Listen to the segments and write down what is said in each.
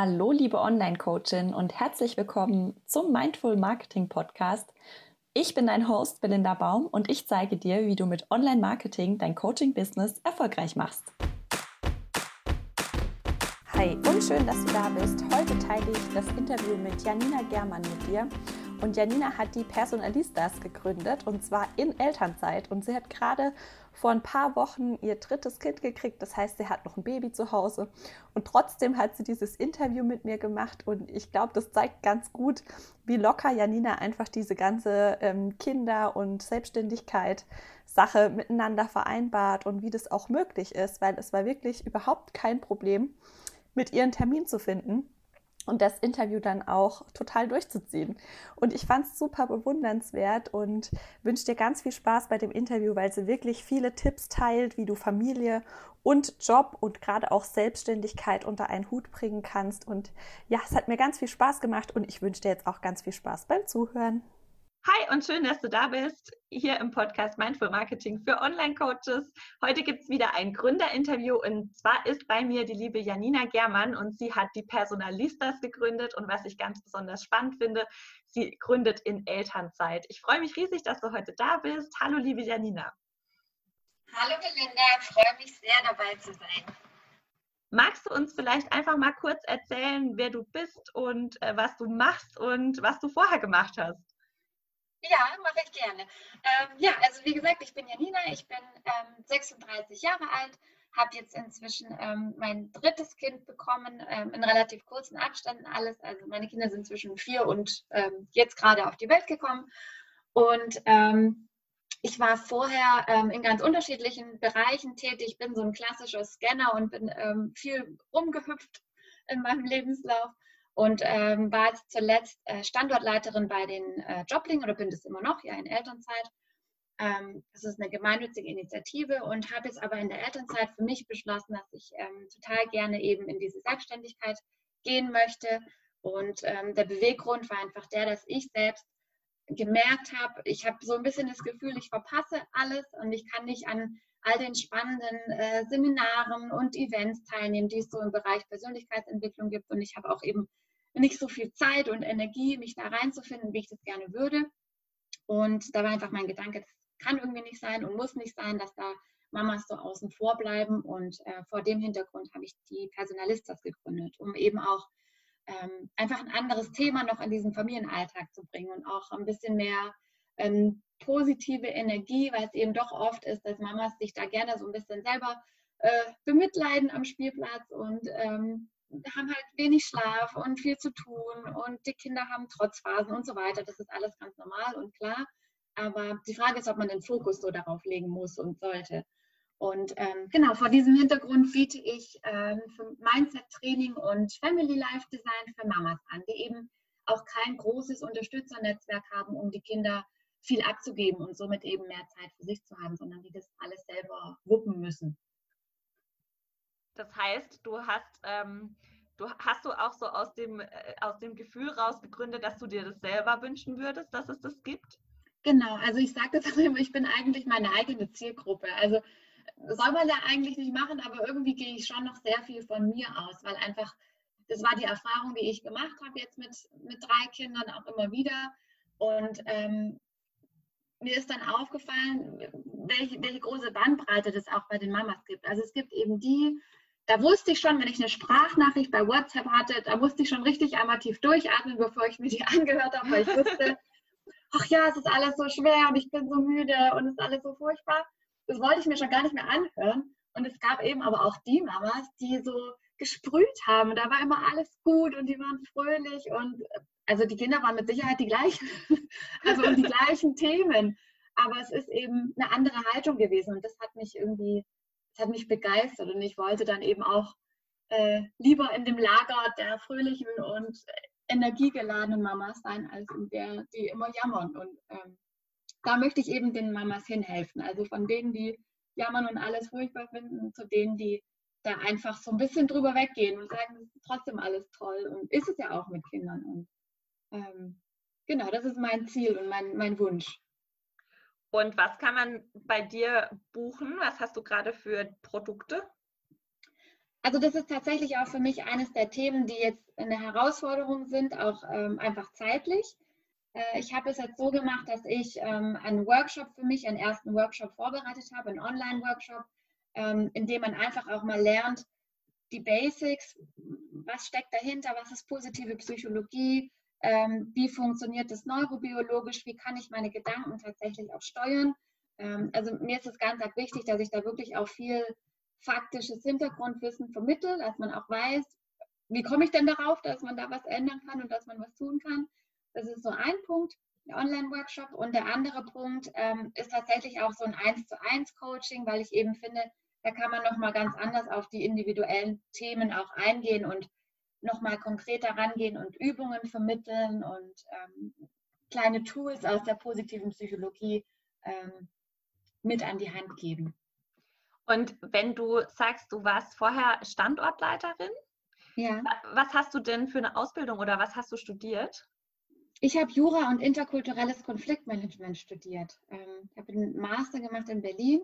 Hallo, liebe Online-Coachin und herzlich willkommen zum Mindful Marketing Podcast. Ich bin dein Host Belinda Baum und ich zeige dir, wie du mit Online-Marketing dein Coaching-Business erfolgreich machst. Hi und schön, dass du da bist. Heute teile ich das Interview mit Janina Germann mit dir. Und Janina hat die Personalistas gegründet und zwar in Elternzeit. Und sie hat gerade vor ein paar Wochen ihr drittes Kind gekriegt. Das heißt, sie hat noch ein Baby zu Hause. Und trotzdem hat sie dieses Interview mit mir gemacht. Und ich glaube, das zeigt ganz gut, wie locker Janina einfach diese ganze ähm, Kinder- und Selbstständigkeit Sache miteinander vereinbart und wie das auch möglich ist, weil es war wirklich überhaupt kein Problem, mit ihren Termin zu finden und das Interview dann auch total durchzuziehen. Und ich fand es super bewundernswert und wünsche dir ganz viel Spaß bei dem Interview, weil sie wirklich viele Tipps teilt, wie du Familie und Job und gerade auch Selbstständigkeit unter einen Hut bringen kannst. Und ja, es hat mir ganz viel Spaß gemacht und ich wünsche dir jetzt auch ganz viel Spaß beim Zuhören. Hi und schön, dass du da bist, hier im Podcast Mindful Marketing für Online-Coaches. Heute gibt es wieder ein Gründerinterview und zwar ist bei mir die liebe Janina Germann und sie hat die Personalistas gegründet und was ich ganz besonders spannend finde, sie gründet in Elternzeit. Ich freue mich riesig, dass du heute da bist. Hallo, liebe Janina. Hallo, Belinda, freue mich sehr dabei zu sein. Magst du uns vielleicht einfach mal kurz erzählen, wer du bist und äh, was du machst und was du vorher gemacht hast? Ja, mache ich gerne. Ähm, ja, also wie gesagt, ich bin Janina, ich bin ähm, 36 Jahre alt, habe jetzt inzwischen ähm, mein drittes Kind bekommen, ähm, in relativ kurzen Abständen alles. Also meine Kinder sind zwischen vier und ähm, jetzt gerade auf die Welt gekommen. Und ähm, ich war vorher in ganz unterschiedlichen Bereichen tätig, bin so ein klassischer Scanner und bin viel rumgehüpft in meinem Lebenslauf und ähm, war jetzt zuletzt äh, Standortleiterin bei den äh, Jobling oder bin das immer noch, ja, in Elternzeit. Ähm, das ist eine gemeinnützige Initiative und habe jetzt aber in der Elternzeit für mich beschlossen, dass ich ähm, total gerne eben in diese Selbstständigkeit gehen möchte. Und ähm, der Beweggrund war einfach der, dass ich selbst gemerkt habe, ich habe so ein bisschen das Gefühl, ich verpasse alles und ich kann nicht an all den spannenden äh, Seminaren und Events teilnehmen, die es so im Bereich Persönlichkeitsentwicklung gibt. Und ich habe auch eben nicht so viel Zeit und Energie, mich da reinzufinden, wie ich das gerne würde. Und da war einfach mein Gedanke, das kann irgendwie nicht sein und muss nicht sein, dass da Mamas so außen vor bleiben. Und äh, vor dem Hintergrund habe ich die Personalistas gegründet, um eben auch ähm, einfach ein anderes Thema noch in diesen Familienalltag zu bringen und auch ein bisschen mehr ähm, positive Energie, weil es eben doch oft ist, dass Mamas sich da gerne so ein bisschen selber äh, bemitleiden am Spielplatz und ähm, haben halt wenig Schlaf und viel zu tun und die Kinder haben Trotzphasen und so weiter. Das ist alles ganz normal und klar. Aber die Frage ist, ob man den Fokus so darauf legen muss und sollte. Und ähm, genau, vor diesem Hintergrund biete ich ähm, Mindset-Training und Family Life Design für Mamas an, die eben auch kein großes Unterstützernetzwerk haben, um die Kinder viel abzugeben und somit eben mehr Zeit für sich zu haben, sondern die das alles selber wuppen müssen. Das heißt, du hast, ähm, du hast du auch so aus dem, äh, aus dem Gefühl raus gegründet, dass du dir das selber wünschen würdest, dass es das gibt? Genau, also ich sage das immer, ich bin eigentlich meine eigene Zielgruppe. Also soll man ja eigentlich nicht machen, aber irgendwie gehe ich schon noch sehr viel von mir aus, weil einfach, das war die Erfahrung, die ich gemacht habe jetzt mit, mit drei Kindern auch immer wieder. Und ähm, mir ist dann aufgefallen, welche, welche große Bandbreite das auch bei den Mamas gibt. Also es gibt eben die, da wusste ich schon, wenn ich eine Sprachnachricht bei WhatsApp hatte, da musste ich schon richtig einmal tief durchatmen, bevor ich mir die angehört habe, weil ich wusste, ach ja, es ist alles so schwer und ich bin so müde und es ist alles so furchtbar. Das wollte ich mir schon gar nicht mehr anhören. Und es gab eben aber auch die Mamas, die so gesprüht haben. Da war immer alles gut und die waren fröhlich und also die Kinder waren mit Sicherheit die gleichen, also um die gleichen Themen. Aber es ist eben eine andere Haltung gewesen und das hat mich irgendwie hat mich begeistert und ich wollte dann eben auch äh, lieber in dem Lager der fröhlichen und energiegeladenen Mamas sein, als in der, die immer jammern. Und ähm, da möchte ich eben den Mamas hinhelfen. Also von denen, die jammern und alles furchtbar finden, zu denen, die da einfach so ein bisschen drüber weggehen und sagen, es ist trotzdem alles toll. Und ist es ja auch mit Kindern. Und ähm, genau, das ist mein Ziel und mein, mein Wunsch. Und was kann man bei dir buchen? Was hast du gerade für Produkte? Also das ist tatsächlich auch für mich eines der Themen, die jetzt eine Herausforderung sind, auch ähm, einfach zeitlich. Äh, ich habe es jetzt so gemacht, dass ich ähm, einen Workshop für mich, einen ersten Workshop vorbereitet habe, einen Online-Workshop, ähm, in dem man einfach auch mal lernt, die Basics, was steckt dahinter, was ist positive Psychologie, ähm, wie funktioniert das neurobiologisch, wie kann ich meine Gedanken tatsächlich auch steuern. Ähm, also mir ist es ganz wichtig, dass ich da wirklich auch viel faktisches Hintergrundwissen vermittle, dass man auch weiß, wie komme ich denn darauf, dass man da was ändern kann und dass man was tun kann. Das ist so ein Punkt, der Online-Workshop. Und der andere Punkt ähm, ist tatsächlich auch so ein 1 zu 1 Coaching, weil ich eben finde, da kann man nochmal ganz anders auf die individuellen Themen auch eingehen und nochmal konkreter rangehen und Übungen vermitteln und ähm, kleine Tools aus der positiven Psychologie ähm, mit an die Hand geben. Und wenn du sagst, du warst vorher Standortleiterin, ja. was hast du denn für eine Ausbildung oder was hast du studiert? Ich habe Jura und interkulturelles Konfliktmanagement studiert. Ähm, ich habe einen Master gemacht in Berlin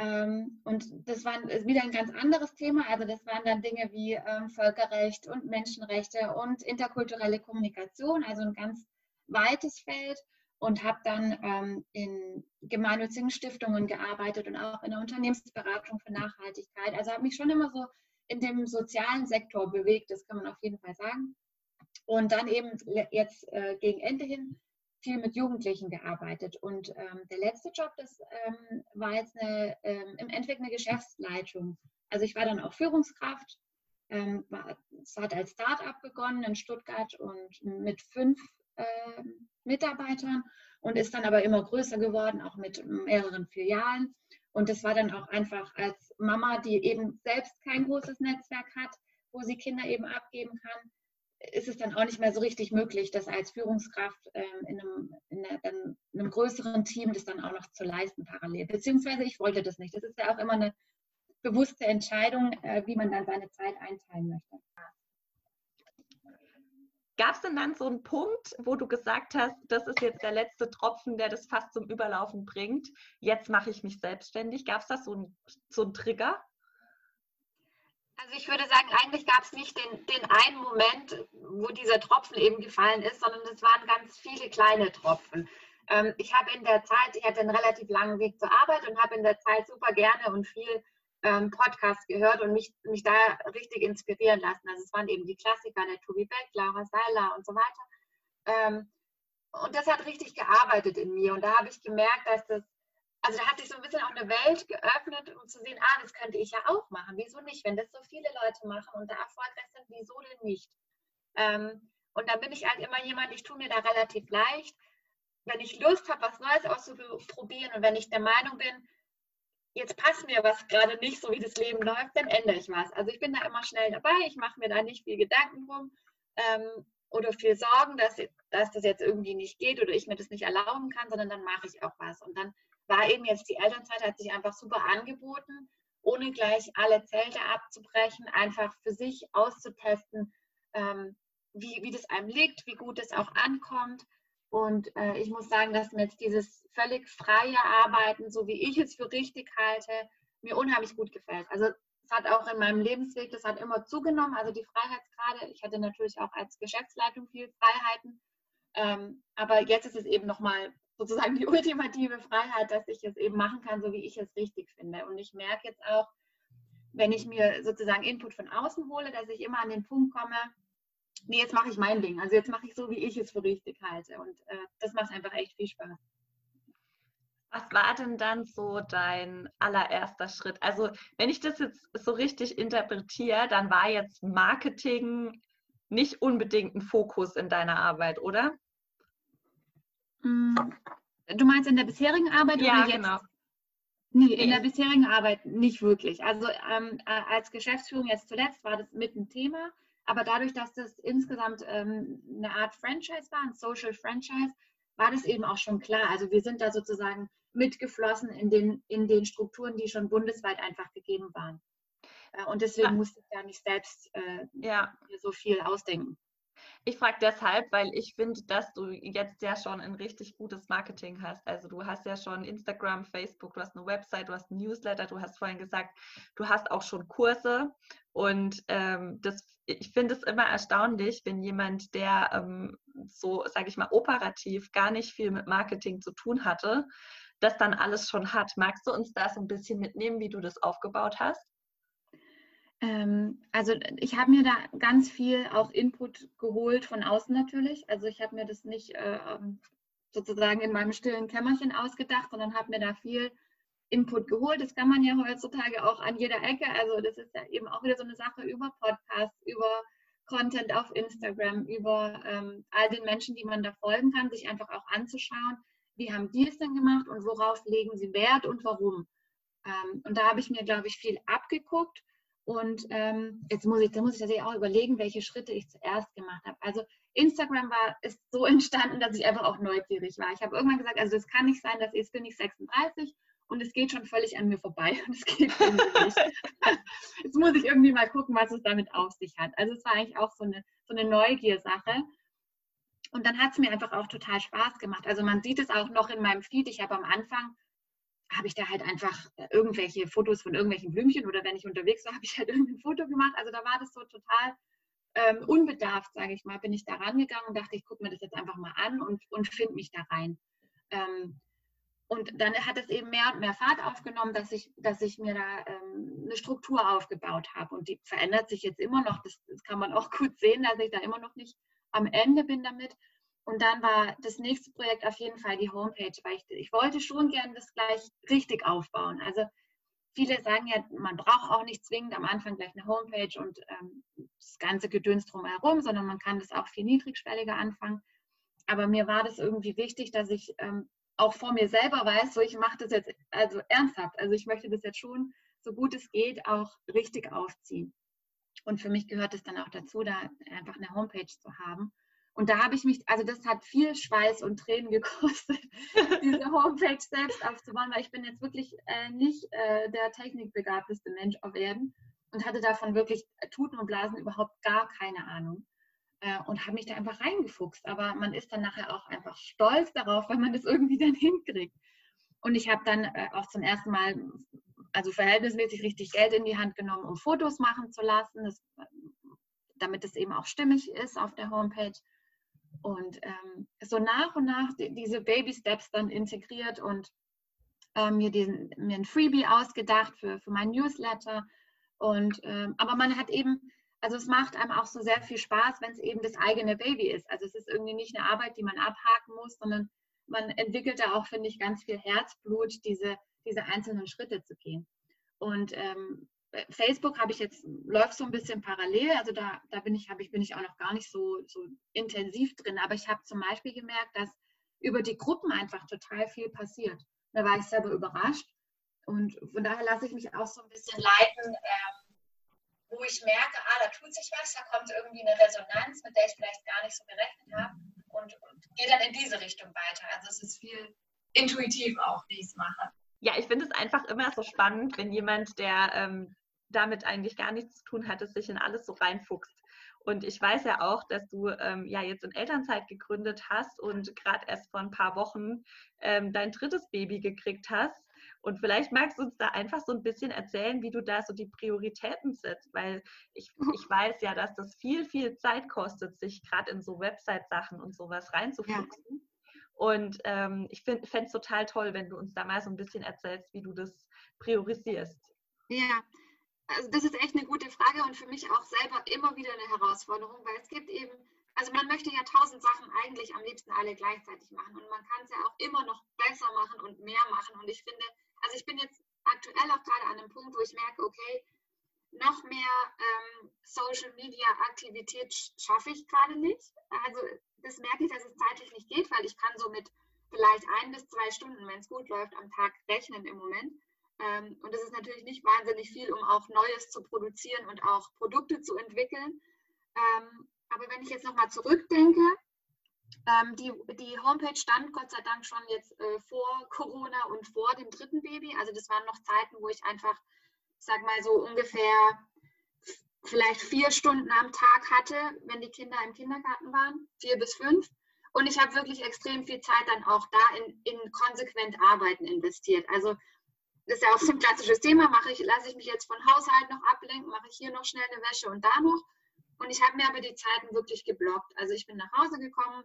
und das war wieder ein ganz anderes Thema. Also das waren dann Dinge wie ähm, Völkerrecht und Menschenrechte und interkulturelle Kommunikation, also ein ganz weites Feld und habe dann ähm, in gemeinnützigen Stiftungen gearbeitet und auch in der Unternehmensberatung für Nachhaltigkeit. Also habe mich schon immer so in dem sozialen Sektor bewegt, das kann man auf jeden Fall sagen. Und dann eben jetzt äh, gegen Ende hin viel mit Jugendlichen gearbeitet. Und ähm, der letzte Job, das ähm, war jetzt eine, ähm, im Endeffekt eine Geschäftsleitung. Also ich war dann auch Führungskraft. Ähm, war, es hat als Start-up begonnen in Stuttgart und mit fünf äh, Mitarbeitern und ist dann aber immer größer geworden, auch mit mehreren Filialen. Und das war dann auch einfach als Mama, die eben selbst kein großes Netzwerk hat, wo sie Kinder eben abgeben kann, ist es dann auch nicht mehr so richtig möglich, das als Führungskraft ähm, in, einem, in, einer, in, einem, größeren Team das dann auch noch zu leisten parallel. Beziehungsweise ich wollte das nicht. Das ist ja auch immer eine bewusste Entscheidung, äh, wie man dann seine Zeit einteilen möchte. Gab es denn dann so einen Punkt, wo du gesagt hast, das ist jetzt der letzte Tropfen, der das fast zum Überlaufen bringt, jetzt mache ich mich selbstständig? Gab es da so einen, so einen Trigger? Also ich würde sagen, eigentlich gab es nicht den, den einen Moment, wo dieser Tropfen eben gefallen ist, sondern es waren ganz viele kleine Tropfen. Ähm, ich habe in der Zeit, ich hatte einen relativ langen Weg zur Arbeit und habe in der Zeit super gerne und viel ähm, Podcast gehört und mich, mich da richtig inspirieren lassen. Also es waren eben die Klassiker, der Tobi Beck, Laura Seiler und so weiter. Ähm, und das hat richtig gearbeitet in mir. Und da habe ich gemerkt, dass das also da hat sich so ein bisschen auch eine Welt geöffnet, um zu sehen, ah, das könnte ich ja auch machen. Wieso nicht? Wenn das so viele Leute machen und da erfolgreich sind, wieso denn nicht? Ähm, und da bin ich halt immer jemand, ich tue mir da relativ leicht. Wenn ich Lust habe, was Neues auszuprobieren und wenn ich der Meinung bin, jetzt passt mir was gerade nicht, so wie das Leben läuft, dann ändere ich was. Also ich bin da immer schnell dabei, ich mache mir da nicht viel Gedanken drum ähm, oder viel Sorgen, dass, dass das jetzt irgendwie nicht geht oder ich mir das nicht erlauben kann, sondern dann mache ich auch was. Und dann war eben jetzt die Elternzeit, hat sich einfach super angeboten, ohne gleich alle Zelte abzubrechen, einfach für sich auszutesten, ähm, wie, wie das einem liegt, wie gut es auch ankommt. Und äh, ich muss sagen, dass mir jetzt dieses völlig freie Arbeiten, so wie ich es für richtig halte, mir unheimlich gut gefällt. Also es hat auch in meinem Lebensweg, das hat immer zugenommen, also die Freiheitsgrade. Ich hatte natürlich auch als Geschäftsleitung viel Freiheiten. Ähm, aber jetzt ist es eben nochmal sozusagen die ultimative Freiheit, dass ich es eben machen kann, so wie ich es richtig finde. Und ich merke jetzt auch, wenn ich mir sozusagen Input von außen hole, dass ich immer an den Punkt komme, nee, jetzt mache ich mein Ding. Also jetzt mache ich so, wie ich es für richtig halte. Und äh, das macht einfach echt viel Spaß. Was war denn dann so dein allererster Schritt? Also wenn ich das jetzt so richtig interpretiere, dann war jetzt Marketing nicht unbedingt ein Fokus in deiner Arbeit, oder? Mm, du meinst in der bisherigen Arbeit ja, oder jetzt? Genau. Nee, in der bisherigen Arbeit nicht wirklich. Also ähm, äh, als Geschäftsführung jetzt zuletzt war das mit ein Thema, aber dadurch, dass das insgesamt ähm, eine Art Franchise war, ein Social Franchise, war das eben auch schon klar. Also wir sind da sozusagen mitgeflossen in den, in den Strukturen, die schon bundesweit einfach gegeben waren. Äh, und deswegen ja. musste ich da nicht selbst äh, ja. so viel ausdenken. Ich frage deshalb, weil ich finde, dass du jetzt ja schon ein richtig gutes Marketing hast. Also du hast ja schon Instagram, Facebook, du hast eine Website, du hast ein Newsletter, du hast vorhin gesagt, du hast auch schon Kurse. Und ähm, das, ich finde es immer erstaunlich, wenn jemand, der ähm, so, sage ich mal, operativ gar nicht viel mit Marketing zu tun hatte, das dann alles schon hat. Magst du uns da so ein bisschen mitnehmen, wie du das aufgebaut hast? Ähm, also ich habe mir da ganz viel auch Input geholt von außen natürlich. Also ich habe mir das nicht äh, ähm, sozusagen in meinem stillen Kämmerchen ausgedacht, sondern habe mir da viel Input geholt. Das kann man ja heutzutage auch an jeder Ecke. Also das ist ja eben auch wieder so eine Sache über Podcasts, über Content auf Instagram, über ähm, all den Menschen, die man da folgen kann, sich einfach auch anzuschauen, wie haben die es denn gemacht und worauf legen sie Wert und warum. Ähm, und da habe ich mir, glaube ich, viel abgeguckt und ähm, jetzt muss ich, da muss ich tatsächlich auch überlegen, welche Schritte ich zuerst gemacht habe. Also Instagram war, ist so entstanden, dass ich einfach auch neugierig war. Ich habe irgendwann gesagt, also es kann nicht sein, dass ich bin nicht 36 und es geht schon völlig an mir vorbei und es geht nicht. jetzt muss ich irgendwie mal gucken, was es damit auf sich hat. Also es war eigentlich auch so eine, so eine Neugier-Sache. Und dann hat es mir einfach auch total Spaß gemacht. Also man sieht es auch noch in meinem Feed. Ich habe am Anfang habe ich da halt einfach äh, irgendwelche Fotos von irgendwelchen Blümchen oder wenn ich unterwegs war, habe ich halt irgendein Foto gemacht. Also da war das so total ähm, unbedarft, sage ich mal, bin ich da rangegangen und dachte, ich gucke mir das jetzt einfach mal an und, und finde mich da rein. Ähm, und dann hat es eben mehr und mehr Fahrt aufgenommen, dass ich, dass ich mir da ähm, eine Struktur aufgebaut habe. Und die verändert sich jetzt immer noch. Das, das kann man auch gut sehen, dass ich da immer noch nicht am Ende bin damit. Und dann war das nächste Projekt auf jeden Fall die Homepage, weil ich, ich wollte schon gerne das gleich richtig aufbauen. Also viele sagen ja, man braucht auch nicht zwingend am Anfang gleich eine Homepage und ähm, das ganze Gedöns drumherum, sondern man kann das auch viel niedrigschwelliger anfangen. Aber mir war das irgendwie wichtig, dass ich ähm, auch vor mir selber weiß, so ich mache das jetzt also ernsthaft. Also ich möchte das jetzt schon, so gut es geht, auch richtig aufziehen. Und für mich gehört es dann auch dazu, da einfach eine Homepage zu haben. Und da habe ich mich, also das hat viel Schweiß und Tränen gekostet, diese Homepage selbst aufzubauen, weil ich bin jetzt wirklich äh, nicht äh, der technikbegabteste Mensch auf Erden und hatte davon wirklich äh, Tuten und Blasen überhaupt gar keine Ahnung äh, und habe mich da einfach reingefuchst. Aber man ist dann nachher auch einfach stolz darauf, weil man das irgendwie dann hinkriegt. Und ich habe dann äh, auch zum ersten Mal, also verhältnismäßig richtig Geld in die Hand genommen, um Fotos machen zu lassen, das, damit es eben auch stimmig ist auf der Homepage und ähm, so nach und nach die, diese Baby Steps dann integriert und äh, mir, diesen, mir ein Freebie ausgedacht für, für mein Newsletter. Und, ähm, aber man hat eben, also es macht einem auch so sehr viel Spaß, wenn es eben das eigene Baby ist. Also es ist irgendwie nicht eine Arbeit, die man abhaken muss, sondern man entwickelt da auch, finde ich, ganz viel Herzblut, diese, diese einzelnen Schritte zu gehen. Und ähm, äh, Facebook habe ich jetzt, läuft so ein bisschen parallel, also da, da bin, ich, ich, bin ich auch noch gar nicht so, so intensiv drin, aber ich habe zum Beispiel gemerkt, dass über die Gruppen einfach total viel passiert. Da war ich selber überrascht und von daher lasse ich mich auch so ein bisschen leiten, ähm, wo ich merke, ah, da tut sich was, da kommt irgendwie eine Resonanz, mit der ich vielleicht gar nicht so gerechnet habe und, und gehe dann in diese Richtung weiter. Also es ist viel intuitiv auch, wie ich es mache. Ja, ich finde es einfach immer so spannend, wenn jemand, der ähm, damit eigentlich gar nichts zu tun hatte, sich in alles so reinfuchst. Und ich weiß ja auch, dass du ähm, ja jetzt in Elternzeit gegründet hast und gerade erst vor ein paar Wochen ähm, dein drittes Baby gekriegt hast. Und vielleicht magst du uns da einfach so ein bisschen erzählen, wie du da so die Prioritäten setzt, weil ich, mhm. ich weiß ja, dass das viel, viel Zeit kostet, sich gerade in so Website-Sachen und sowas reinzufuchsen. Ja. Und ähm, ich fände es total toll, wenn du uns da mal so ein bisschen erzählst, wie du das priorisierst. Ja, also das ist echt eine gute Frage und für mich auch selber immer wieder eine Herausforderung, weil es gibt eben, also man möchte ja tausend Sachen eigentlich am liebsten alle gleichzeitig machen und man kann es ja auch immer noch besser machen und mehr machen. Und ich finde, also ich bin jetzt aktuell auch gerade an einem Punkt, wo ich merke, okay, noch mehr ähm, Social Media Aktivität schaffe ich gerade nicht. Also das merke ich, dass es zeitlich nicht geht, weil ich kann so mit vielleicht ein bis zwei Stunden, wenn es gut läuft, am Tag rechnen im Moment. Ähm, und das ist natürlich nicht wahnsinnig viel, um auch Neues zu produzieren und auch Produkte zu entwickeln. Ähm, aber wenn ich jetzt nochmal zurückdenke, ähm, die, die Homepage stand Gott sei Dank schon jetzt äh, vor Corona und vor dem dritten Baby. Also das waren noch Zeiten, wo ich einfach, ich sag mal so ungefähr vielleicht vier Stunden am Tag hatte, wenn die Kinder im Kindergarten waren, vier bis fünf. Und ich habe wirklich extrem viel Zeit dann auch da in, in konsequent Arbeiten investiert. Also das ist ja auch so ein klassisches Thema. Mache ich, lasse ich mich jetzt von Haushalt noch ablenken, mache ich hier noch schnell eine Wäsche und da noch. Und ich habe mir aber die Zeiten wirklich geblockt. Also ich bin nach Hause gekommen,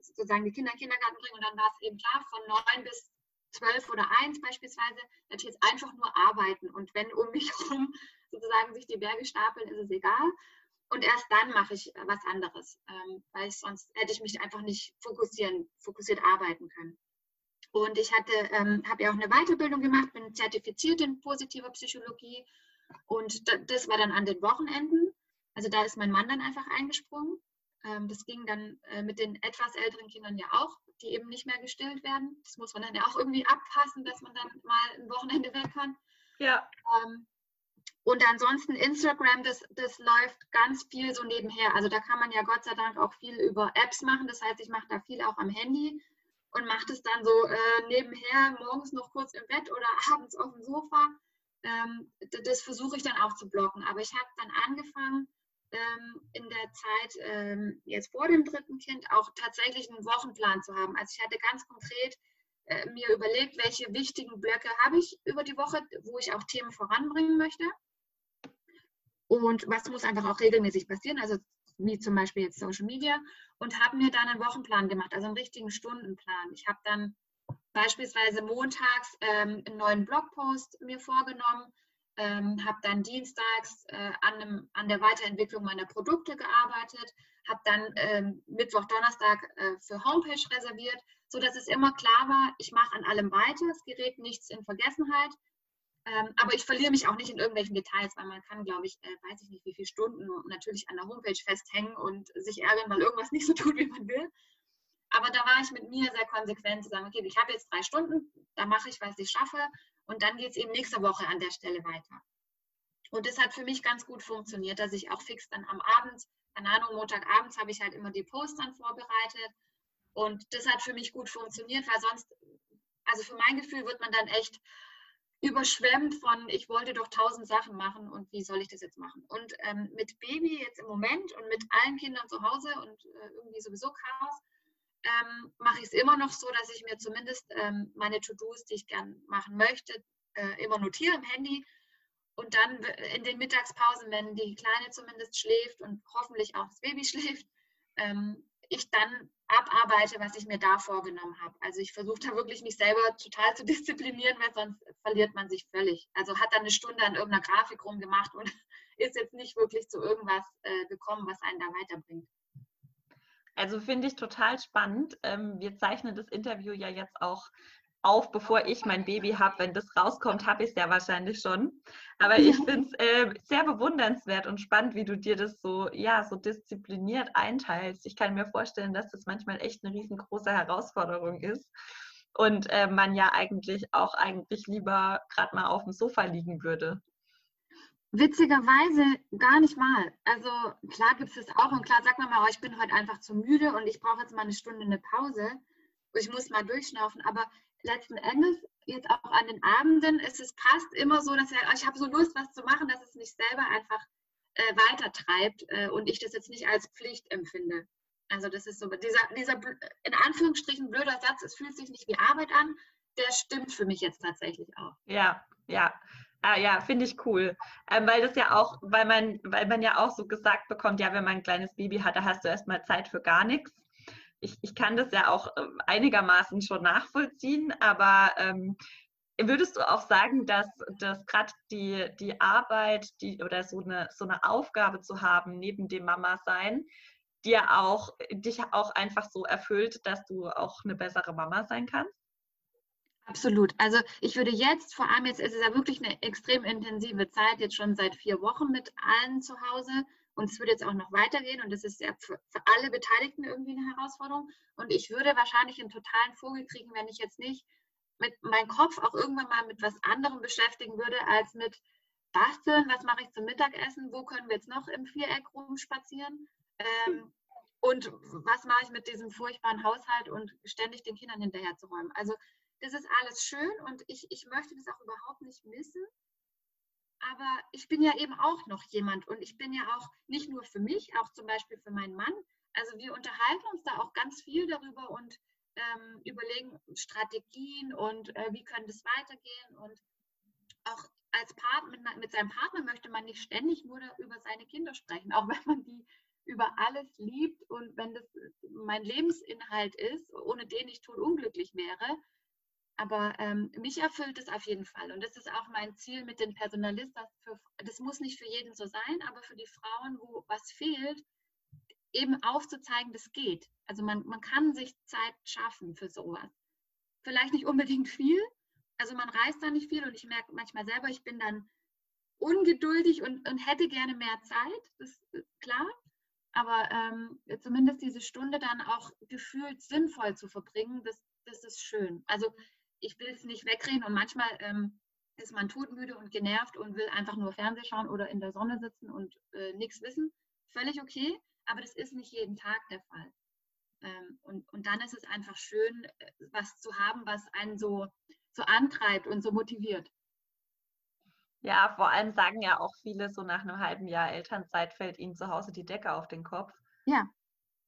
sozusagen die Kinder in den Kindergarten bringen und dann war es eben klar, von neun bis zwölf oder eins beispielsweise, werde ich jetzt einfach nur arbeiten. Und wenn um mich herum sozusagen sich die Berge stapeln, ist es egal. Und erst dann mache ich was anderes, ähm, weil ich sonst hätte ich mich einfach nicht fokussieren, fokussiert arbeiten können. Und ich hatte, ähm, habe ja auch eine Weiterbildung gemacht, bin zertifiziert in positiver Psychologie. Und das war dann an den Wochenenden. Also da ist mein Mann dann einfach eingesprungen. Ähm, das ging dann äh, mit den etwas älteren Kindern ja auch, die eben nicht mehr gestillt werden. Das muss man dann ja auch irgendwie abpassen, dass man dann mal ein Wochenende weg kann. Ja. Ähm, und ansonsten Instagram, das, das läuft ganz viel so nebenher. Also da kann man ja Gott sei Dank auch viel über Apps machen. Das heißt, ich mache da viel auch am Handy und mache das dann so äh, nebenher, morgens noch kurz im Bett oder abends auf dem Sofa. Ähm, das versuche ich dann auch zu blocken. Aber ich habe dann angefangen, ähm, in der Zeit ähm, jetzt vor dem dritten Kind auch tatsächlich einen Wochenplan zu haben. Also ich hatte ganz konkret äh, mir überlegt, welche wichtigen Blöcke habe ich über die Woche, wo ich auch Themen voranbringen möchte. Und was muss einfach auch regelmäßig passieren, also wie zum Beispiel jetzt Social Media, und habe mir dann einen Wochenplan gemacht, also einen richtigen Stundenplan. Ich habe dann beispielsweise montags ähm, einen neuen Blogpost mir vorgenommen, ähm, habe dann dienstags äh, an, einem, an, der Weiterentwicklung meiner Produkte gearbeitet, habe dann ähm, Mittwoch, Donnerstag äh, für Homepage reserviert, sodass es immer klar war, ich mache an allem weiter, es gerät nichts in Vergessenheit ähm, aber ich verliere mich auch nicht in irgendwelchen Details, weil man kann, glaube ich, äh, weiß ich nicht, wie viele Stunden natürlich an der Homepage festhängen und sich ärgern, weil irgendwas nicht so tut, wie man will. Aber da war ich mit mir sehr konsequent zu sagen, okay, ich habe jetzt drei Stunden, da mache ich, was ich schaffe und dann geht es eben nächste Woche an der Stelle weiter. Und das hat für mich ganz gut funktioniert, dass ich auch fix dann am Abend, keine Ahnung, Montagabends habe ich halt immer die Posts dann vorbereitet. Und das hat für mich gut funktioniert, weil sonst, also für mein Gefühl wird man dann echt überschwemmt von, ich wollte doch tausend Sachen machen und wie soll ich das jetzt machen? Und ähm, mit Baby jetzt im Moment und mit allen Kindern zu Hause und äh, irgendwie sowieso Chaos, ähm, mache ich es immer noch so, dass ich mir zumindest ähm, meine To-Dos, die ich gern machen möchte, äh, immer notiere im Handy. Und dann in den Mittagspausen, wenn die Kleine zumindest schläft und hoffentlich auch das Baby schläft, ähm, ich dann abarbeite, was ich mir da vorgenommen habe. Also ich versuche da wirklich mich selber total zu disziplinieren, weil sonst verliert man sich völlig. Also hat dann eine Stunde an irgendeiner Grafik rumgemacht und ist jetzt nicht wirklich zu irgendwas äh, gekommen, was einen da weiterbringt. Also finde ich total spannend. Ähm, wir zeichnen das Interview ja jetzt auch auf, bevor ich mein Baby habe. Wenn das rauskommt, habe ich es ja wahrscheinlich schon. Aber ich finde es äh, sehr bewundernswert und spannend, wie du dir das so, ja, so diszipliniert einteilst. Ich kann mir vorstellen, dass das manchmal echt eine riesengroße Herausforderung ist. Und äh, man ja eigentlich auch eigentlich lieber gerade mal auf dem Sofa liegen würde. Witzigerweise gar nicht mal. Also klar gibt es das auch und klar sagt man mal, oh, ich bin heute einfach zu müde und ich brauche jetzt mal eine Stunde eine Pause. Ich muss mal durchschnaufen. Aber letzten Endes jetzt auch an den Abenden ist es passt immer so, dass er, ich habe so Lust, was zu machen, dass es mich selber einfach äh, weitertreibt äh, und ich das jetzt nicht als Pflicht empfinde. Also das ist so, dieser, dieser in Anführungsstrichen blöder Satz, es fühlt sich nicht wie Arbeit an, der stimmt für mich jetzt tatsächlich auch. Ja, ja. Ah, ja, finde ich cool. Ähm, weil das ja auch, weil man, weil man ja auch so gesagt bekommt, ja, wenn man ein kleines Baby hat, da hast du erstmal Zeit für gar nichts ich, ich kann das ja auch ähm, einigermaßen schon nachvollziehen, aber ähm, würdest du auch sagen, dass, dass gerade die, die Arbeit die, oder so eine, so eine Aufgabe zu haben neben dem Mama-Sein, dir auch, dich auch einfach so erfüllt, dass du auch eine bessere Mama sein kannst? Absolut. Also ich würde jetzt, vor allem jetzt ist es ja wirklich eine extrem intensive Zeit, jetzt schon seit vier Wochen mit allen zu Hause. Und es wird jetzt auch noch weitergehen und das ist ja für, für, alle Beteiligten irgendwie eine Herausforderung. Und ich würde wahrscheinlich einen totalen Vogel kriegen, wenn ich jetzt nicht mit meinem Kopf auch irgendwann mal mit was anderem beschäftigen würde, als mit Basteln, was mache ich zum Mittagessen, wo können wir jetzt noch im Viereck rumspazieren ähm, und was mache ich mit diesem furchtbaren Haushalt und ständig den Kindern hinterher zu räumen. Also das ist alles schön und ich, ich möchte das auch überhaupt nicht missen. Aber ich bin ja eben auch noch jemand und ich bin ja auch nicht nur für mich, auch zum Beispiel für meinen Mann. Also wir unterhalten uns da auch ganz viel darüber und ähm, überlegen Strategien und äh, wie könnte es weitergehen. Und auch als Partner, mit, mit seinem Partner möchte man nicht ständig nur über seine Kinder sprechen, auch wenn man die über alles liebt und wenn das mein Lebensinhalt ist, ohne den ich unglücklich wäre. Aber ähm, mich erfüllt es auf jeden Fall. Und das ist auch mein Ziel mit den Personalistas. Für, das muss nicht für jeden so sein, aber für die Frauen, wo was fehlt, eben aufzuzeigen, das geht. Also man, man kann sich Zeit schaffen für sowas. Vielleicht nicht unbedingt viel. Also man reist da nicht viel und ich merke manchmal selber, ich bin dann ungeduldig und, und hätte gerne mehr Zeit, das ist klar. Aber ähm, zumindest diese Stunde dann auch gefühlt sinnvoll zu verbringen, das, das ist schön. Also ich will es nicht wegreden und manchmal ähm, ist man todmüde und genervt und will einfach nur Fernseh schauen oder in der Sonne sitzen und äh, nichts wissen. Völlig okay, aber das ist nicht jeden Tag der Fall. Ähm, und, und dann ist es einfach schön, äh, was zu haben, was einen so, so antreibt und so motiviert. Ja, vor allem sagen ja auch viele, so nach einem halben Jahr Elternzeit fällt ihnen zu Hause die Decke auf den Kopf. Ja.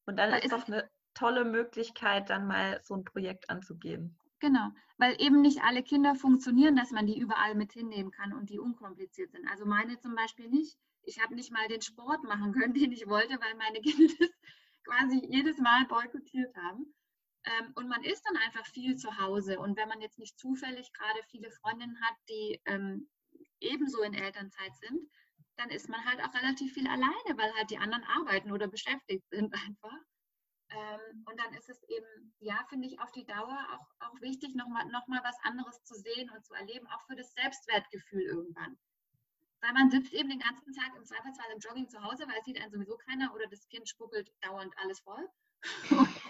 Und dann da ist doch eine tolle Möglichkeit, dann mal so ein Projekt anzugehen. Genau, weil eben nicht alle Kinder funktionieren, dass man die überall mit hinnehmen kann und die unkompliziert sind. Also meine zum Beispiel nicht. Ich habe nicht mal den Sport machen können, den ich wollte, weil meine Kinder das quasi jedes Mal boykottiert haben. Ähm, und man ist dann einfach viel zu Hause. Und wenn man jetzt nicht zufällig gerade viele Freundinnen hat, die ähm, ebenso in Elternzeit sind, dann ist man halt auch relativ viel alleine, weil halt die anderen arbeiten oder beschäftigt sind einfach. Ähm, und dann ist es eben, ja, finde ich auf die Dauer auch, auch wichtig, nochmal noch mal was anderes zu sehen und zu erleben, auch für das Selbstwertgefühl irgendwann. Weil man sitzt eben den ganzen Tag im Zweifelsfall im Jogging zu Hause, weil es sieht einen sowieso keiner oder das Kind spuckelt dauernd alles voll.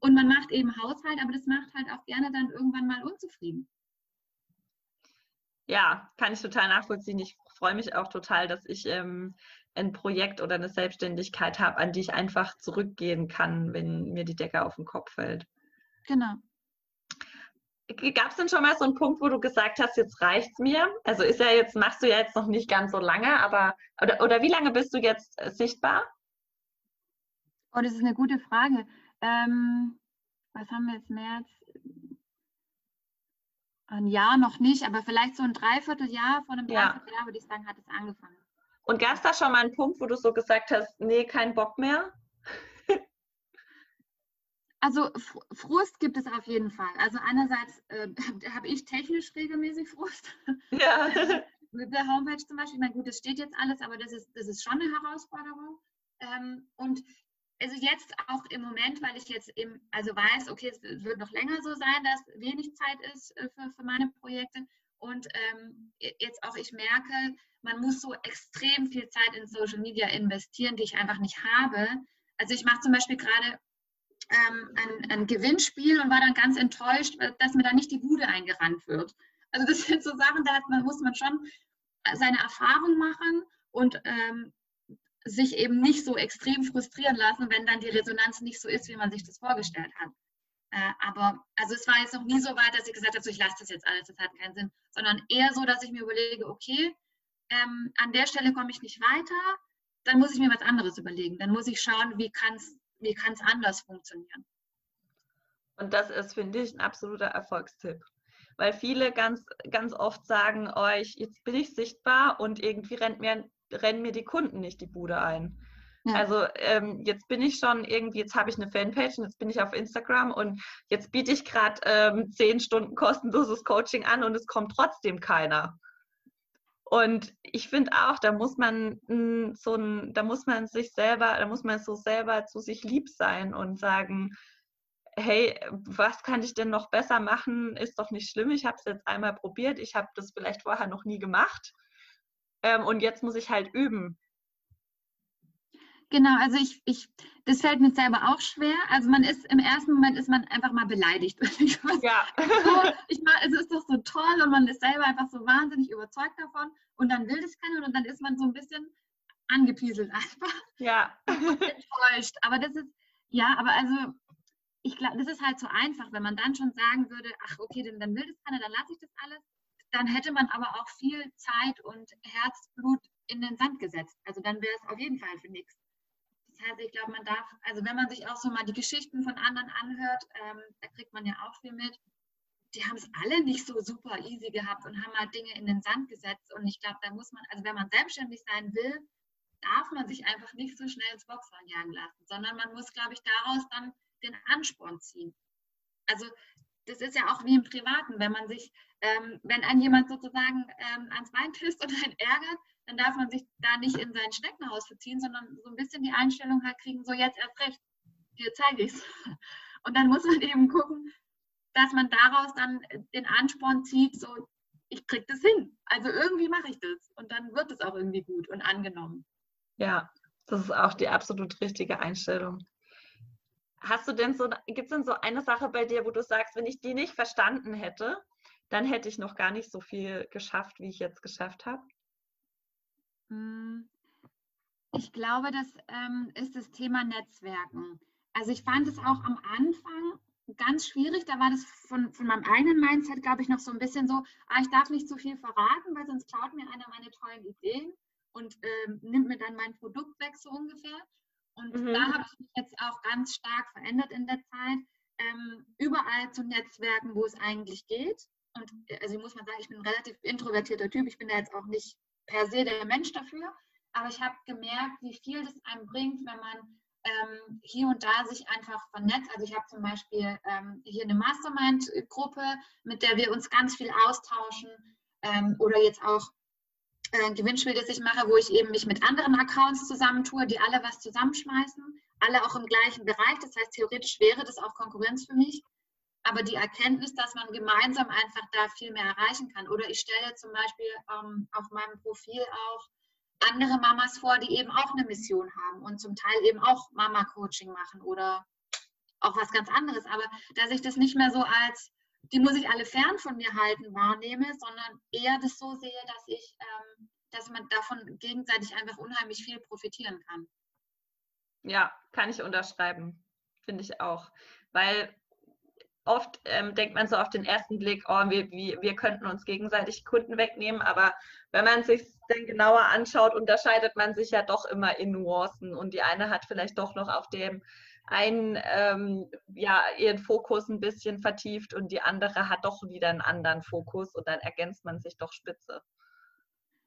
und man macht eben Haushalt, aber das macht halt auch gerne dann irgendwann mal unzufrieden. Ja, kann ich total nachvollziehen. Ich freue mich auch total, dass ich ähm, ein Projekt oder eine Selbstständigkeit habe, an die ich einfach zurückgehen kann, wenn mir die Decke auf den Kopf fällt. Genau. Gab es denn schon mal so einen Punkt, wo du gesagt hast, jetzt reicht's mir? Also ist ja jetzt, machst du ja jetzt noch nicht ganz so lange, aber oder, oder wie lange bist du jetzt äh, sichtbar? Oh, das ist eine gute Frage. Ähm, was haben wir jetzt März? Ein Jahr noch nicht, aber vielleicht so ein Dreivierteljahr, vor einem Dreivierteljahr ja. würde ich sagen, hat es angefangen. Und gab es da schon mal einen Punkt, wo du so gesagt hast, nee, kein Bock mehr? Also Frust gibt es auf jeden Fall. Also einerseits äh, habe ich technisch regelmäßig Frust. Ja. Mit der Homepage zum Beispiel. Ich meine, gut, das steht jetzt alles, aber das ist, das ist schon eine Herausforderung. Ähm, und also jetzt auch im Moment, weil ich jetzt eben, also weiß, okay, es wird noch länger so sein, dass wenig Zeit ist äh, für, für meine Projekte. Und ähm, jetzt auch ich merke, man muss so extrem viel Zeit in Social Media investieren, die ich einfach nicht habe. Also ich mache zum Beispiel gerade ähm, ein, ein, Gewinnspiel und war dann ganz enttäuscht, dass mir da nicht die Bude eingerannt wird. Also das sind so Sachen, da muss man schon seine Erfahrung machen und ähm, sich eben nicht so extrem frustrieren lassen, wenn dann die Resonanz nicht so ist, wie man sich das vorgestellt hat. Äh, aber also es war jetzt noch nie so weit, dass ich gesagt habe, so, ich lasse das jetzt alles, das hat keinen Sinn, sondern eher so, dass ich mir überlege, okay, ähm, an der Stelle komme ich nicht weiter, dann muss ich mir was anderes überlegen. Dann muss ich schauen, wie kann es wie kann's anders funktionieren. Und das ist, finde ich, ein absoluter Erfolgstipp. Weil viele ganz, ganz oft sagen euch, jetzt bin ich sichtbar und irgendwie rennt mir, rennen mir die Kunden nicht die Bude ein. Ja. Also ähm, jetzt bin ich schon irgendwie, jetzt habe ich eine Fanpage und jetzt bin ich auf Instagram und jetzt biete ich gerade ähm, zehn Stunden kostenloses Coaching an und es kommt trotzdem keiner. Und ich finde auch, da muss man so ein, da muss man sich selber, da muss man so selber zu sich lieb sein und sagen, hey, was kann ich denn noch besser machen? Ist doch nicht schlimm. Ich habe es jetzt einmal probiert. Ich habe das vielleicht vorher noch nie gemacht. Ähm, und jetzt muss ich halt üben. Genau, also ich, ich, das fällt mir selber auch schwer. Also man ist im ersten Moment ist man einfach mal beleidigt. ja. So, ich mal, es ist doch so toll und man ist selber einfach so wahnsinnig überzeugt davon und dann will das keiner und dann ist man so ein bisschen angepieselt einfach. Ja. enttäuscht. Aber das ist, ja, aber also ich glaube, das ist halt so einfach, wenn man dann schon sagen würde, ach okay, dann, dann will das keiner, dann lasse ich das alles. dann hätte man aber auch viel Zeit und Herzblut in den Sand gesetzt. Also dann wäre es auf jeden Fall für nichts. Das heißt, ich glaube, man darf, also wenn man sich auch so mal die Geschichten von anderen anhört, ähm, da kriegt man ja auch viel mit. Die haben es alle nicht so super easy gehabt und haben halt Dinge in den Sand gesetzt. Und ich glaube, da muss man, also wenn man selbstständig sein will, darf man sich einfach nicht so schnell ins Boxhorn jagen lassen, sondern man muss, glaube ich, daraus dann den Ansporn ziehen. Also das ist ja auch wie im Privaten, wenn man sich, ähm, wenn ein jemand sozusagen ähm, ans Bein pisst und einen ärgert, dann darf man sich da nicht in sein Schneckenhaus verziehen, sondern so ein bisschen die Einstellung halt kriegen, so jetzt erst recht, dir zeige ich es. Und dann muss man eben gucken, dass man daraus dann den Ansporn zieht, so ich kriege das hin. Also irgendwie mache ich das und dann wird es auch irgendwie gut und angenommen. Ja, das ist auch die absolut richtige Einstellung. Hast du denn so, gibt es denn so eine Sache bei dir, wo du sagst, wenn ich die nicht verstanden hätte, dann hätte ich noch gar nicht so viel geschafft, wie ich jetzt geschafft habe? Hm, ich glaube, das ähm, ist das Thema Netzwerken. Also ich fand es auch am Anfang ganz schwierig. Da war das von, von meinem eigenen Mindset, glaube ich, noch so ein bisschen so, ah, ich darf nicht zu viel verraten, weil sonst klaut mir einer meine tollen Ideen und ähm, nimmt mir dann mein Produkt weg, so ungefähr. Und mhm. da habe ich mich jetzt auch ganz stark verändert in der Zeit, ähm, überall zu Netzwerken, wo es eigentlich geht. Und äh, also muss man sagen, ich bin ein relativ introvertierter Typ. Ich bin da jetzt auch nicht per se der Mensch dafür. Aber ich habe gemerkt, wie viel das einem bringt, wenn man ähm, hier und da sich einfach vernetzt. Also ich habe zum Beispiel ähm, hier eine Mastermind-Gruppe, mit der wir uns ganz viel austauschen. Ähm, oder jetzt auch äh, Gewinnspiel, das ich mache, wo ich eben mich mit anderen Accounts zusammentue, die alle was zusammenschmeißen, alle auch im gleichen Bereich. Das heißt, theoretisch wäre das auch Konkurrenz für mich. Aber die Erkenntnis, dass man gemeinsam einfach da viel mehr erreichen kann. Oder ich stelle zum Beispiel ähm, auf meinem Profil auch andere Mamas vor, die eben auch eine Mission haben und zum Teil eben auch Mama-Coaching machen oder auch was ganz anderes. Aber dass ich das nicht mehr so als, die muss ich alle fern von mir halten, wahrnehme, sondern eher das so sehe, dass ich, ähm, dass man davon gegenseitig einfach unheimlich viel profitieren kann. Ja, kann ich unterschreiben. Finde ich auch. Weil oft ähm, denkt man so auf den ersten Blick, oh, wir, wir, wir könnten uns gegenseitig Kunden wegnehmen, aber wenn man sich dann genauer anschaut, unterscheidet man sich ja doch immer in Nuancen und die eine hat vielleicht doch noch auf dem einen ähm, ja ihren Fokus ein bisschen vertieft und die andere hat doch wieder einen anderen Fokus und dann ergänzt man sich doch spitze.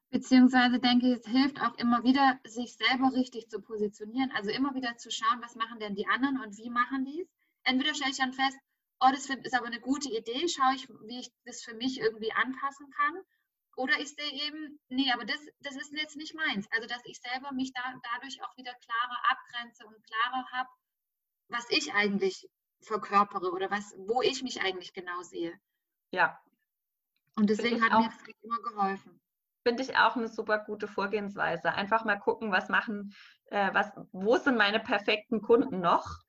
Beziehungsweise denke ich, es hilft auch immer wieder, sich selber richtig zu positionieren. Also immer wieder zu schauen, was machen denn die anderen und wie machen die es. Entweder stelle ich dann fest, oh, das ist aber eine gute Idee, schaue ich, wie ich das für mich irgendwie anpassen kann. Oder ich sehe eben, nee, aber das, das ist jetzt nicht meins. Also, dass ich selber mich da, dadurch auch wieder klarer abgrenze und klarer habe, was ich eigentlich verkörpere oder was, wo ich mich eigentlich genau sehe. Ja. Und deswegen hat auch, mir das immer geholfen. Finde ich auch eine super gute Vorgehensweise. Einfach mal gucken, was machen, äh, was, wo sind meine perfekten Kunden noch?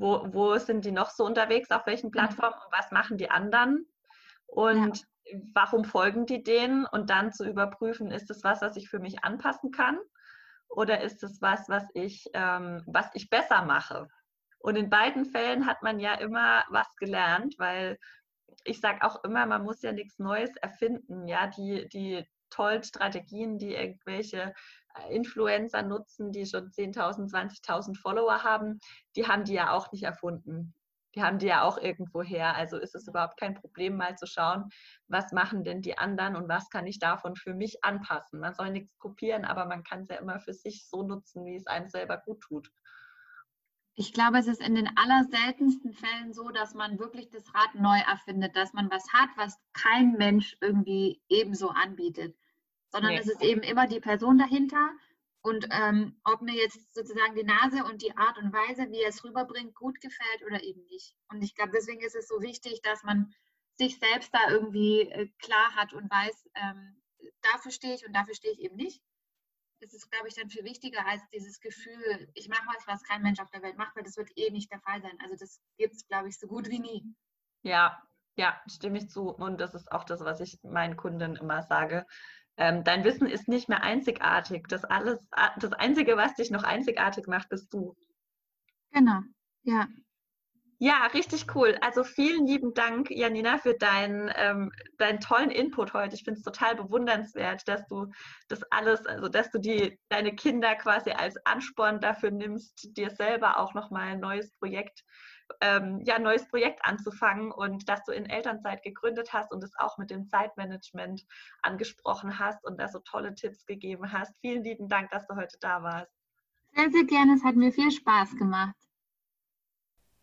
Wo, wo sind die noch so unterwegs? Auf welchen mhm. Plattformen? Und was machen die anderen? Und ja. warum folgen die denen? Und dann zu überprüfen, ist es was, was ich für mich anpassen kann? Oder ist es was, was ich, ähm, was ich besser mache? Und in beiden Fällen hat man ja immer was gelernt, weil ich sage auch immer, man muss ja nichts Neues erfinden. Ja, die, die tollen Strategien, die irgendwelche äh, Influencer nutzen, die schon 10.000, 20.000 Follower haben, die haben die ja auch nicht erfunden. Die haben die ja auch irgendwo her. Also ist es überhaupt kein Problem, mal zu schauen, was machen denn die anderen und was kann ich davon für mich anpassen. Man soll nichts kopieren, aber man kann es ja immer für sich so nutzen, wie es einem selber gut tut. Ich glaube, es ist in den allerseltensten Fällen so, dass man wirklich das Rad neu erfindet, dass man was hat, was kein Mensch irgendwie ebenso anbietet sondern nee. es ist eben immer die Person dahinter. Und ähm, ob mir jetzt sozusagen die Nase und die Art und Weise, wie er es rüberbringt, gut gefällt oder eben nicht. Und ich glaube, deswegen ist es so wichtig, dass man sich selbst da irgendwie äh, klar hat und weiß, ähm, dafür stehe ich und dafür stehe ich eben nicht. Das ist, glaube ich, dann viel wichtiger als dieses Gefühl, ich mache was, was kein Mensch auf der Welt macht, weil das wird eh nicht der Fall sein. Also das gibt es, glaube ich, so gut wie nie. Ja, ja, stimme ich zu. Und das ist auch das, was ich meinen Kunden immer sage ähm, dein Wissen ist nicht mehr einzigartig. Das alles, das Einzige, was dich noch einzigartig macht, bist du. Genau, ja. Ja, richtig cool. Also vielen lieben Dank, Janina, für deinen, ähm, deinen tollen Input heute. Ich finde es total bewundernswert, dass du das alles, also dass du die, deine Kinder quasi als Ansporn dafür nimmst, dir selber auch nochmal ein neues Projekt, ähm, ja, ein neues Projekt anzufangen und dass du in Elternzeit gegründet hast und es auch mit dem Zeitmanagement angesprochen hast und da so tolle Tipps gegeben hast. Vielen lieben Dank, dass du heute da warst. Sehr, sehr gerne. Es hat mir viel Spaß gemacht.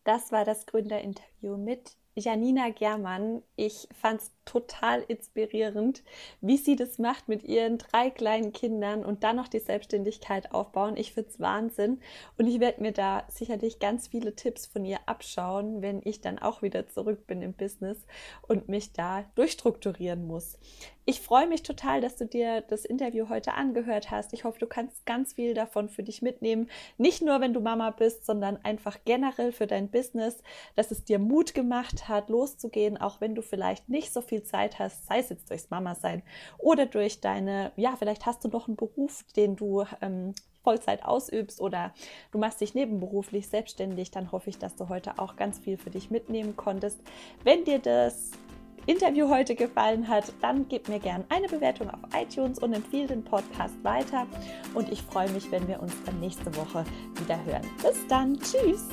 Das war das Gründerinterview mit Janina Germann. Ich fand es total inspirierend, wie sie das macht mit ihren drei kleinen Kindern und dann noch die Selbstständigkeit aufbauen. Ich finde es Wahnsinn und ich werde mir da sicherlich ganz viele Tipps von ihr abschauen, wenn ich dann auch wieder zurück bin im Business und mich da durchstrukturieren muss. Ich freue mich total, dass du dir das Interview heute angehört hast. Ich hoffe, du kannst ganz viel davon für dich mitnehmen. Nicht nur, wenn du Mama bist, sondern einfach generell für dein Business, dass es dir Mut gemacht hat, loszugehen, auch wenn du vielleicht nicht so viel Zeit hast, sei es jetzt durchs Mama sein oder durch deine, ja, vielleicht hast du noch einen Beruf, den du ähm, Vollzeit ausübst oder du machst dich nebenberuflich selbstständig, dann hoffe ich, dass du heute auch ganz viel für dich mitnehmen konntest. Wenn dir das Interview heute gefallen hat, dann gib mir gerne eine Bewertung auf iTunes und empfehle den Podcast weiter. Und ich freue mich, wenn wir uns dann nächste Woche wieder hören. Bis dann. Tschüss.